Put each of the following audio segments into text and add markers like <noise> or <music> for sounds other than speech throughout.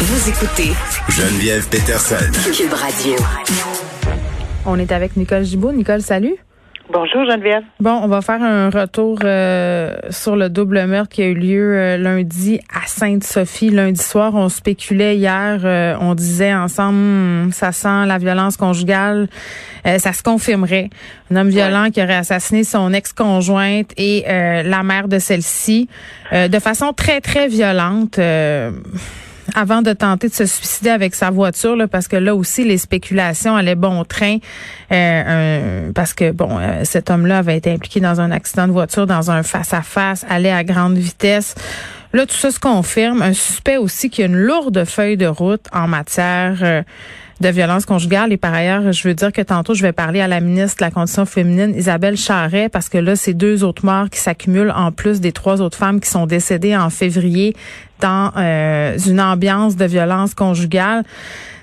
Vous écoutez Geneviève Peterson. Cube Radio. On est avec Nicole Gibault. Nicole, salut. Bonjour Geneviève. Bon, on va faire un retour euh, sur le double meurtre qui a eu lieu euh, lundi à Sainte-Sophie. Lundi soir, on spéculait hier, euh, on disait ensemble, hmm, ça sent la violence conjugale, ça se confirmerait. Un homme violent qui aurait assassiné son ex-conjointe et la mère de celle-ci de façon très, très violente avant de tenter de se suicider avec sa voiture, parce que là aussi, les spéculations allaient bon train, euh, parce que, bon, euh, cet homme-là avait été impliqué dans un accident de voiture, dans un face-à-face, allait à grande vitesse. Là, tout ça se confirme. Un suspect aussi qui a une lourde feuille de route en matière... Euh, de violence conjugale. Et par ailleurs, je veux dire que tantôt, je vais parler à la ministre de la Condition féminine, Isabelle Charret, parce que là, c'est deux autres morts qui s'accumulent en plus des trois autres femmes qui sont décédées en février dans euh, une ambiance de violence conjugale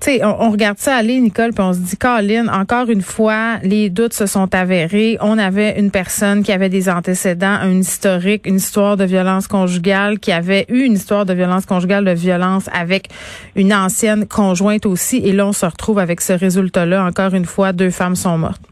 sais, on, regarde ça aller, Nicole, puis on se dit, Colin, encore une fois, les doutes se sont avérés. On avait une personne qui avait des antécédents, un historique, une histoire de violence conjugale, qui avait eu une histoire de violence conjugale, de violence avec une ancienne conjointe aussi. Et là, on se retrouve avec ce résultat-là. Encore une fois, deux femmes sont mortes.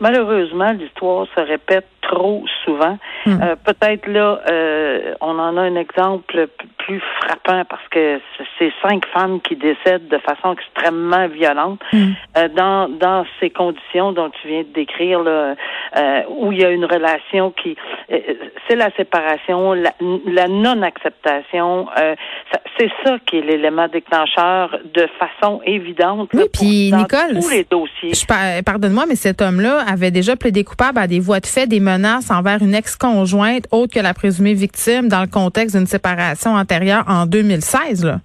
Malheureusement, l'histoire se répète trop souvent. Hmm. Euh, peut-être là, euh, on en a un exemple plus frappant parce que c'est cinq femmes qui décèdent de façon extrêmement violente hmm. euh, dans dans ces conditions dont tu viens de décrire là, où il y a une relation qui c'est la séparation, la, non-acceptation. c'est ça qui est l'élément déclencheur de façon évidente. Oui, puis Nicole, tous les dossiers. Pardonne-moi, mais cet homme-là avait déjà plaidé coupable à des voies de fait, des menaces envers une ex-conjointe autre que la présumée victime dans le contexte d'une séparation antérieure en 2016. Là.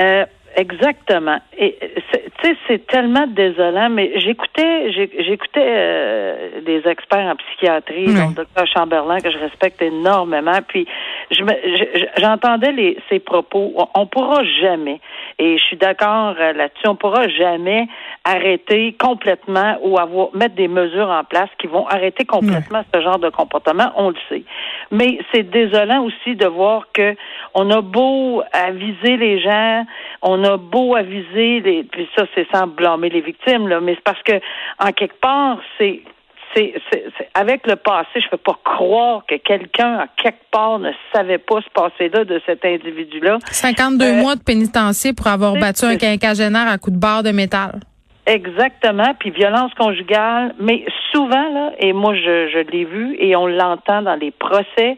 Euh, Exactement. Et tu sais, c'est tellement désolant, mais j'écoutais, j'écoutais euh, des experts en psychiatrie, dont le docteur Chamberlain que je respecte énormément. Puis je j'entendais les ses propos. On, pourra jamais, et je suis d'accord euh, là-dessus, on pourra jamais arrêter complètement ou avoir mettre des mesures en place qui vont arrêter complètement ce genre de comportement. On le sait. Mais c'est désolant aussi de voir que on a beau aviser les gens, on on a beau aviser, les, puis ça, c'est sans blâmer les victimes, là, mais c'est parce que, en quelque part, c'est c'est, avec le passé, je ne peux pas croire que quelqu'un, à quelque part, ne savait pas ce passé-là de cet individu-là. 52 euh, mois de pénitencier pour avoir battu un quinquagénaire à coup de barre de métal. Exactement, puis violence conjugale, mais souvent, là, et moi je, je l'ai vu et on l'entend dans les procès,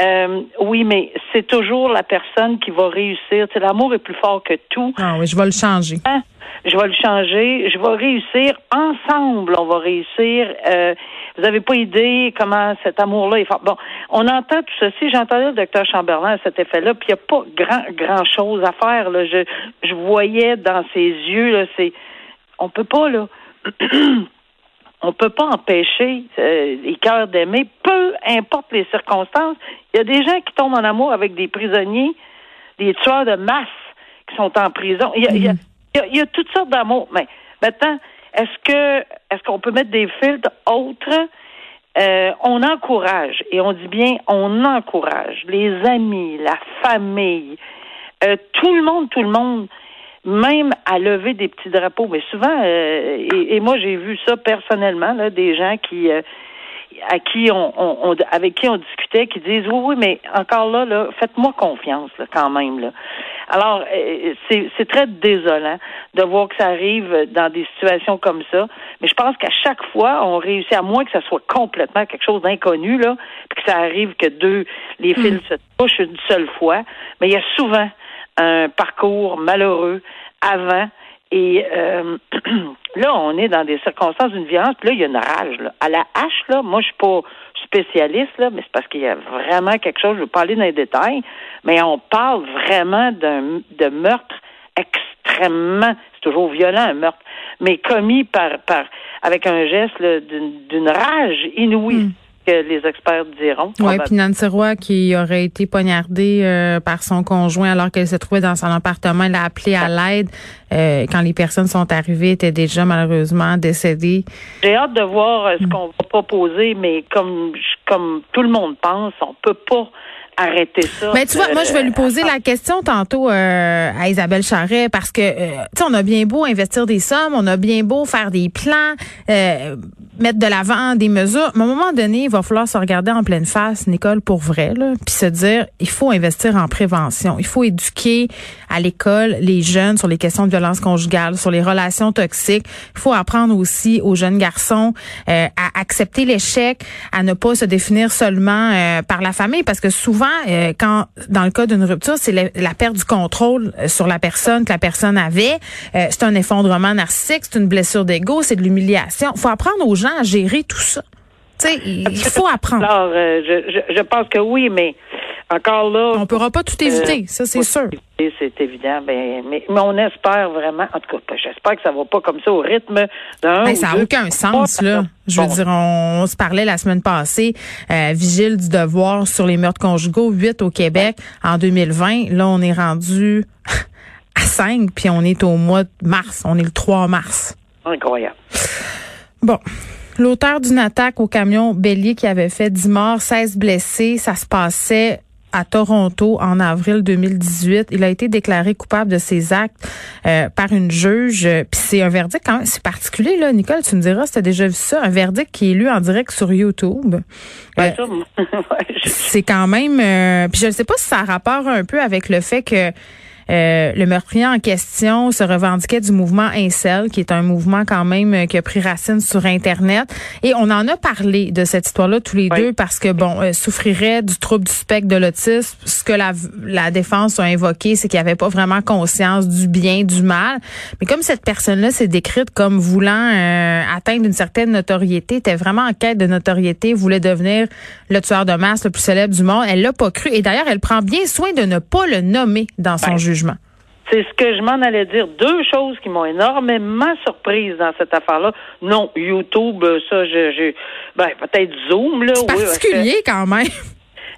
euh, oui, mais c'est toujours la personne qui va réussir. C'est l'amour est plus fort que tout. Ah oui, je vais le changer. Hein? Je vais le changer. Je vais réussir. Ensemble, on va réussir. Euh, vous n'avez pas idée comment cet amour-là est fort. Bon, on entend tout ceci. J'entendais le docteur Chamberlain à cet effet-là, puis il n'y a pas grand grand chose à faire. Là. Je, je voyais dans ses yeux, là, c'est on peut pas là. <clears throat> on peut pas empêcher euh, les cœurs d'aimer, peu importe les circonstances. Il y a des gens qui tombent en amour avec des prisonniers, des tueurs de masse qui sont en prison. Il y a, il y a, toutes sortes d'amour. Mais maintenant, est-ce que est-ce qu'on peut mettre des filtres autres? Euh, on encourage, et on dit bien on encourage les amis, la famille, euh, tout le monde, tout le monde même à lever des petits drapeaux. Mais souvent, euh, et, moi j'ai vu ça personnellement, là, des gens qui euh, à qui on, on, avec qui on discutait qui disent oui oui mais encore là là faites-moi confiance là, quand même là. Alors euh, c'est c'est très désolant de voir que ça arrive dans des situations comme ça, mais je pense qu'à chaque fois on réussit à moins que ça soit complètement quelque chose d'inconnu là, puis que ça arrive que deux les fils hmm. se touchent une seule fois, mais il y a souvent un parcours malheureux avant. Et euh, <clears throat> là, on est dans des circonstances d'une violence. Puis là, il y a une rage. Là. À la hache, là, moi, je suis pas spécialiste, là, mais c'est parce qu'il y a vraiment quelque chose. Je vais parler dans les détails, mais on parle vraiment d'un de meurtre extrêmement. C'est toujours violent, un meurtre, mais commis par, par avec un geste d'une rage inouïe. Hmm que les experts diront. Oui, puis Nancy Roy, qui aurait été poignardée euh, par son conjoint alors qu'elle se trouvait dans son appartement, elle a appelé à l'aide euh, quand les personnes sont arrivées, était déjà malheureusement décédée. J'ai hâte de voir euh, ce mm. qu'on va proposer, mais comme comme tout le monde pense, on peut pas arrêter ça. Mais tu vois, moi, je vais lui poser la question tantôt euh, à Isabelle Charret parce que, euh, tu sais, on a bien beau investir des sommes, on a bien beau faire des plans, euh, mettre de l'avant des mesures. Mais à un moment donné, il va falloir se regarder en pleine face, Nicole, pour vrai, puis se dire, il faut investir en prévention. Il faut éduquer à l'école les jeunes sur les questions de violence conjugale, sur les relations toxiques. Il faut apprendre aussi aux jeunes garçons à accepter l'échec, à ne pas se définir seulement par la famille, parce que souvent, euh, quand dans le cas d'une rupture, c'est la, perte du contrôle euh, sur la personne que la personne avait. Euh, c'est un effondrement narcissique, c'est une blessure d'ego, c'est de l'humiliation. Il faut apprendre aux à gérer tout ça. Tu sais, il faut apprendre. Alors, je, je, pense que oui, mais encore là. On pourra pas tout éviter, ça c'est sûr. C'est évident, mais, mais, on espère vraiment. En tout cas, j'espère que ça va pas comme ça au rythme d'un. Ben, ça n'a aucun sens là. Je veux dire, on, se parlait la semaine passée, euh, vigile du devoir sur les meurtres conjugaux, 8 au Québec en 2020. Là, on est rendu <laughs> à 5, puis on est au mois de mars. On est le 3 mars. Incroyable. Bon. L'auteur d'une attaque au camion bélier qui avait fait 10 morts, 16 blessés, ça se passait à Toronto en avril 2018. Il a été déclaré coupable de ses actes euh, par une juge. Puis c'est un verdict quand même, c'est particulier là, Nicole. Tu me diras, si tu as déjà vu ça, un verdict qui est lu en direct sur YouTube. Euh, <laughs> c'est quand même. Euh, puis je ne sais pas si ça a rapport un peu avec le fait que euh, le meurtrier en question se revendiquait du mouvement Incel, qui est un mouvement quand même euh, qui a pris racine sur Internet. Et on en a parlé de cette histoire-là tous les deux parce que, bon, euh, souffrirait du trouble du spectre de l'autisme. Ce que la, la défense a invoqué, c'est qu'il avait pas vraiment conscience du bien, du mal. Mais comme cette personne-là s'est décrite comme voulant atteindre une certaine notoriété, était vraiment en quête de notoriété, voulait devenir le tueur de masse le plus célèbre du monde, elle l'a pas cru. Et d'ailleurs, elle prend bien soin de ne pas le nommer dans son jugement. C'est ce que je m'en allais dire. Deux choses qui m'ont énormément surprise dans cette affaire-là. Non, YouTube, ça, j'ai, ben, peut-être Zoom, là. C'est particulier quand même.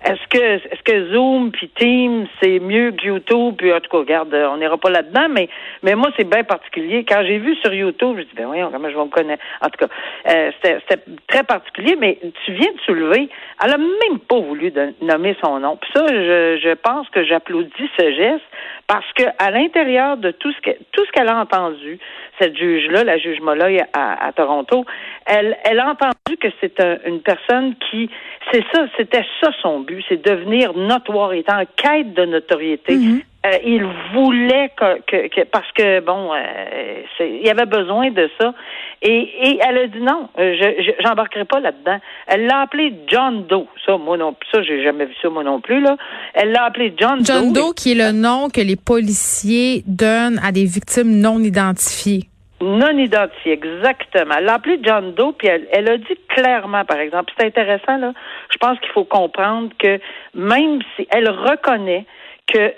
Est-ce que est-ce que Zoom puis Teams c'est mieux que YouTube? Puis en tout cas regarde on n'ira pas là-dedans mais mais moi c'est bien particulier. Quand j'ai vu sur YouTube je dis ben voyons comment je vais me connaître? En tout cas euh, c'était très particulier mais tu viens de soulever elle a même pas voulu nommer son nom. Puis ça je, je pense que j'applaudis ce geste parce que à l'intérieur de tout ce que tout ce qu'elle a entendu cette juge là la juge Molloy à, à Toronto elle elle a entendu que c'est une personne qui c'est ça c'était ça son but c'est devenir notoire, est en quête de notoriété. Mhm. Euh, il voulait que, parce que bon, euh, il y avait besoin de ça. Et, elle a dit non, euh, je j'embarquerai pas là-dedans. Elle l'a appelé John Doe. Ça, moi non, ça j'ai jamais vu ça moi non plus là. Elle l'a appelé John, Doe. John Doe, qui est le nom que les policiers donnent à des victimes non identifiées. Non identifié, exactement. Elle l'a appelé John Doe, puis elle, a dit clairement, par exemple, c'est intéressant, là, je pense qu'il faut comprendre que même si elle reconnaît que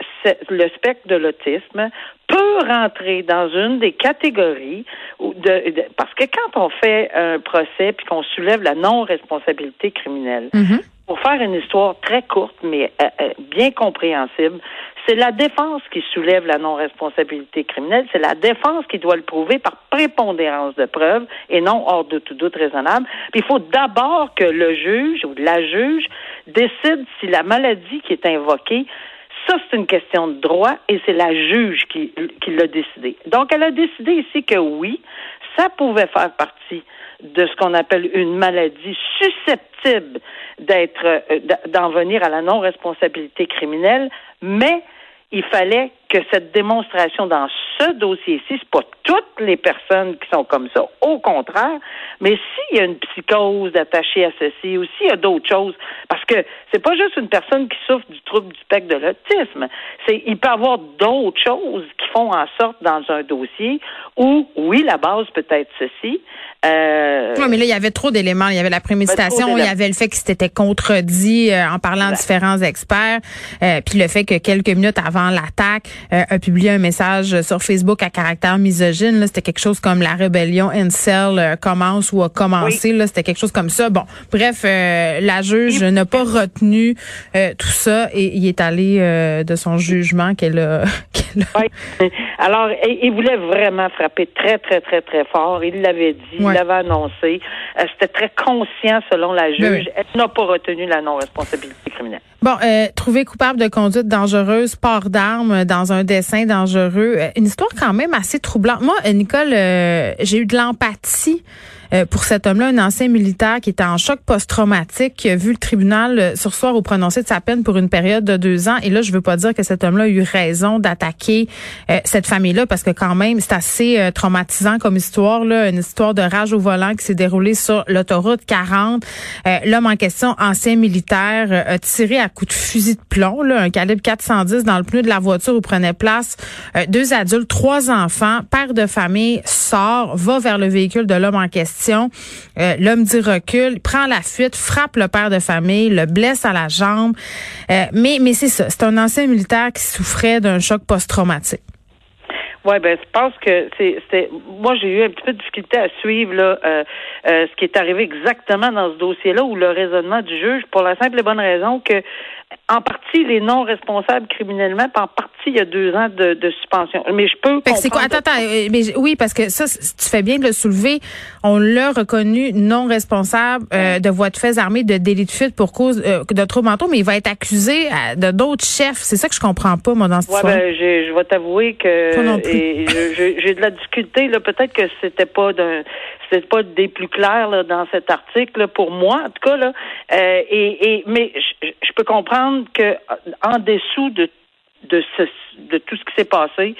le spectre de l'autisme peut rentrer dans une des catégories de, parce que quand on fait un procès puis qu'on soulève la non-responsabilité criminelle, mm-hmm. pour faire une histoire très courte mais euh, euh, bien compréhensible, c'est la défense qui soulève la non-responsabilité criminelle. C'est la défense qui doit le prouver par prépondérance de preuves et non hors de tout doute raisonnable. Puis il faut d'abord que le juge ou la juge décide si la maladie qui est invoquée ça, c'est une question de droit et c'est la juge qui, l'a décidé. Donc, elle a décidé ici que oui, ça pouvait faire partie de ce qu'on appelle une maladie susceptible d'être, euh, d'en venir à la non-responsabilité criminelle, mais il fallait que cette démonstration dans ce dossier-ci, c'est pas toutes les personnes qui sont comme ça, au contraire, mais s'il y a une psychose attachée à ceci ou s'il y a d'autres choses, parce que c'est pas juste une personne qui souffre du trouble du spectre de l'autisme, c'est il peut y avoir d'autres choses qui font en sorte dans un dossier où oui, la base peut être ceci, euh, oui, mais là, il y avait trop d'éléments. Il y avait la préméditation, il y avait le fait qu'il s'était contredit euh, en parlant à différents experts, euh, puis le fait que quelques minutes avant l'attaque, euh, a publié un message sur Facebook à caractère misogyne. C'était quelque chose comme la rébellion Incel commence ou a commencé. C'était quelque chose comme ça. Bon, bref, la juge n'a pas retenu tout ça et il est allé de son jugement qu'elle a. <laughs> Alors, il voulait vraiment frapper très, très, très, très fort. Il l'avait dit, il l'avait annoncé. Euh, c'était très conscient selon la juge. Elle n'a pas retenu la non-responsabilité criminelle. Bon, euh, trouvé coupable de conduite dangereuse, port d'armes dans un dessin dangereux. Euh, une histoire quand même assez troublante. Moi, Nicole, j'ai eu de l'empathie euh, pour cet homme-là, un ancien militaire qui était en choc post-traumatique, a vu le tribunal euh, sursoir au prononcé de sa peine pour une période de deux ans. Et là, je veux pas dire que cet homme-là a eu raison d'attaquer euh, cette famille-là, parce que quand même, c'est assez traumatisant comme histoire, là, une histoire de rage au volant qui s'est déroulée sur l'autoroute 40. L'homme en question, ancien militaire, a tiré à coups de fusil de plomb, là, un calibre 410 dans le pneu de la voiture où prenait place deux adultes, trois enfants, père de famille, sort, va vers le véhicule de l'homme en question euh, l'homme dit recul, prend la fuite, frappe le père de famille, le blesse à la jambe. Euh, mais mais c'est ça, c'est un ancien militaire qui souffrait d'un choc post-traumatique. Oui, ben je pense que c'est moi j'ai eu un petit peu de difficulté à suivre là euh, ce qui est arrivé exactement dans ce dossier-là ou le raisonnement du juge pour la simple et bonne raison que en partie les non responsables criminellement, puis en partie il y a deux ans de, de suspension. Mais je peux. C'est quoi? Attends, attends. Euh, mais oui, parce que ça, tu fais bien de le soulever. On l'a reconnu non responsable euh, de voies de fait armées de délit de fuite pour cause euh, de troubles mentaux, mais il va être accusé de d'autres chefs. C'est ça que je comprends pas moi dans ce ouais, ben, je vais t'avouer que j'ai de la difficulté. Là, peut-être que c'était pas d'un c'est pas des plus clairs là, dans cet article pour moi en tout cas là euh, et, et mais je, peux comprendre que en dessous de de tout ce qui s'est passé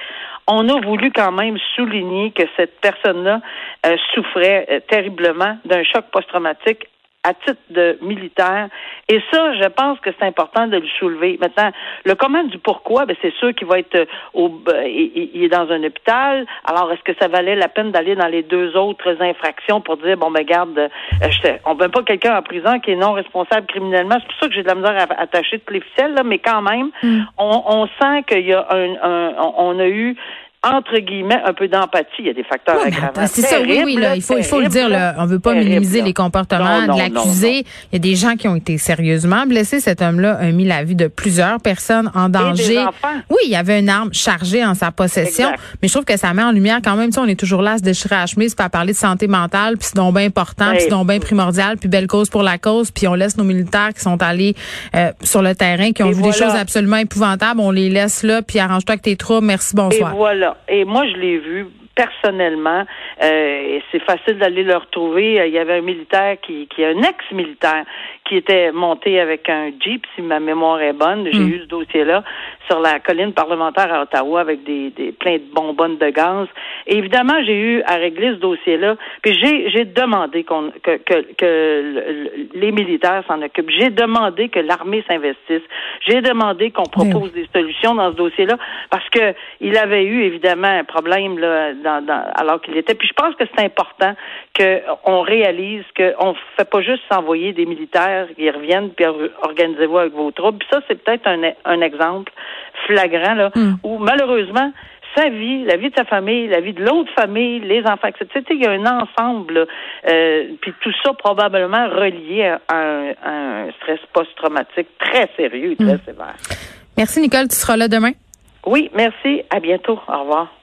on a voulu quand même souligner que cette personne-là euh, souffrait euh, terriblement d'un choc post-traumatique à titre de militaire. Et ça, je pense que c'est important de le soulever. Maintenant, le comment du pourquoi, ben c'est sûr qu'il va être euh, au, ben, il, est dans un hôpital. Alors, est-ce que ça valait la peine d'aller dans les deux autres infractions pour dire, bon, ben, garde, euh, je on ne veut pas quelqu'un en prison qui est non responsable criminellement. C'est pour ça que j'ai de la misère à attacher toutes les ficelles, là, mais quand même, mm. on, on, sent qu'il y a un, un, on a eu entre guillemets, un peu d'empathie. Il y a des facteurs aggravants. C'est ça, oui, oui, là, il faut, il faut le dire. Là, on veut pas minimiser les comportements de l'accusé. Il y a des gens qui ont été sérieusement blessés. Cet homme-là a mis la vie de plusieurs personnes en danger. Oui, il y avait une arme chargée en sa possession, mais je trouve que ça met en lumière quand même. Tu on est toujours là à se déchirer à la chemise, pas parler de santé mentale, puis c'est donc bien important, puis c'est donc bien primordial, puis belle cause pour la cause, puis on laisse nos militaires qui sont allés euh, sur le terrain, qui ont vu des choses absolument épouvantables, on les laisse là, puis arrange-toi avec tes troupes. Merci, bonsoir. Et voilà. Et moi, je l'ai vu personnellement. Euh, c'est facile d'aller le retrouver. Il y avait un militaire qui, qui est un ex-militaire, qui était monté avec un Jeep, si ma mémoire est bonne. J'ai hmm. eu ce dossier-là sur la colline parlementaire à Ottawa avec des, des plein de bonbonnes de gaz. Et évidemment, j'ai eu à régler ce dossier-là. Puis j'ai, j'ai demandé qu'on, que, que, que les militaires s'en occupent. J'ai demandé que l'armée s'investisse. J'ai demandé qu'on ben propose des solutions dans ce dossier-là parce que il avait eu évidemment un problème là, dans, dans, alors qu'il était. Puis je pense que c'est important qu'on réalise qu'on ne fait pas juste s'envoyer des militaires qui reviennent puis organisez-vous avec vos troupes. Puis ça, c'est peut-être un, un exemple flagrant là, hmm. où malheureusement sa vie, la vie de sa famille, la vie de l'autre famille, les enfants, etc. Il y a un ensemble, euh, puis tout ça probablement relié à un, stress post-traumatique très sérieux et très hmm. sévère. Merci Nicole, tu seras là demain. Oui, merci. À bientôt. Au revoir.